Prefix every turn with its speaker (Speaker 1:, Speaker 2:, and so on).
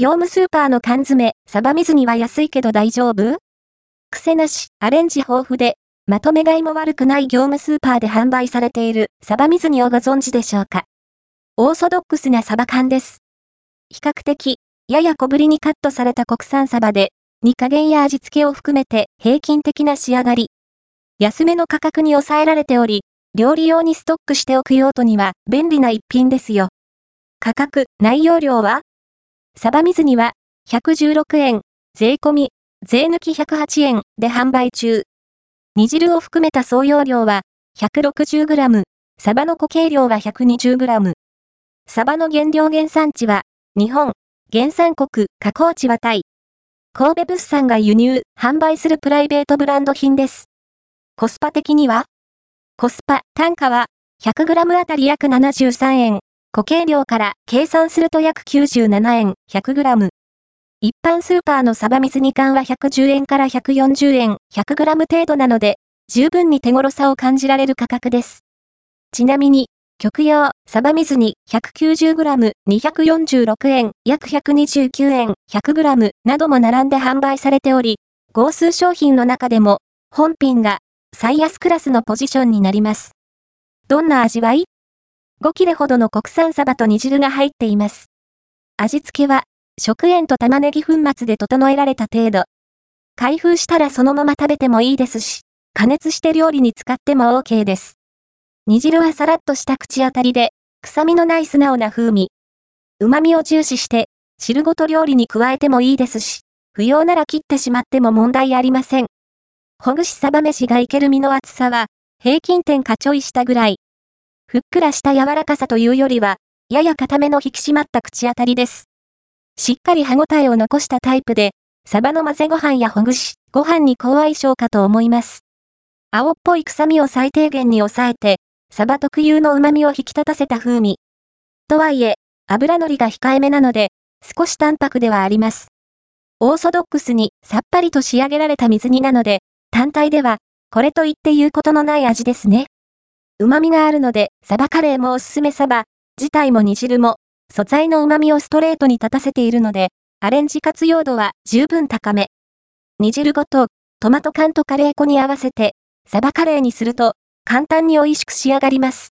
Speaker 1: 業務スーパーの缶詰、サバ水煮は安いけど大丈夫？癖なし、アレンジ豊富で、まとめ買いも悪くない業務スーパーで販売されているサバ水煮をご存知でしょうか？オーソドックスなサバ缶です。比較的、やや小ぶりにカットされた国産サバで、煮加減や味付けを含めて平均的な仕上がり。安めの価格に抑えられており、料理用にストックしておく用途には便利な一品ですよ。価格、内容量は？サバ水煮は116円、税込み、税抜き108円で販売中。煮汁を含めた総容量は 160g、サバの固形量は 120g。サバの原料原産地は、日本、原産国、加工地はタイ。神戸物産が輸入、販売するプライベートブランド品です。コスパ的には？コスパ、単価は、100g あたり約73円。固形量から計算すると約97円、100g。一般スーパーのサバ水煮缶は110円から140円、100g 程度なので、十分に手頃さを感じられる価格です。ちなみに、極用、サバ水煮 190g、246円、約129円、100g なども並んで販売されており、合数商品の中でも、本品が最安クラスのポジションになります。どんな味わい？?5 切れほどの国産サバと煮汁が入っています。味付けは、食塩と玉ねぎ粉末で整えられた程度。開封したらそのまま食べてもいいですし、加熱して料理に使っても OK です。煮汁はさらっとした口当たりで、臭みのない素直な風味。旨味を重視して、汁ごと料理に加えてもいいですし、不要なら切ってしまっても問題ありません。ほぐしサバ飯がいける身の厚さは、平均点かちょいしたぐらい。ふっくらした柔らかさというよりは、やや固めの引き締まった口当たりです。しっかり歯ごたえを残したタイプで、サバの混ぜご飯やほぐし、ご飯に好相性かと思います。青っぽい臭みを最低限に抑えて、サバ特有の旨味を引き立たせた風味。とはいえ、油のりが控えめなので、少し淡白ではあります。オーソドックスにさっぱりと仕上げられた水煮なので、単体では、これと言って言うことのない味ですね。旨味があるので、サバカレーもおすすめサバ、自体も煮汁も、素材の旨味をストレートに立たせているので、アレンジ活用度は十分高め。煮汁ごと、トマト缶とカレー粉に合わせて、サバカレーにすると、簡単に美味しく仕上がります。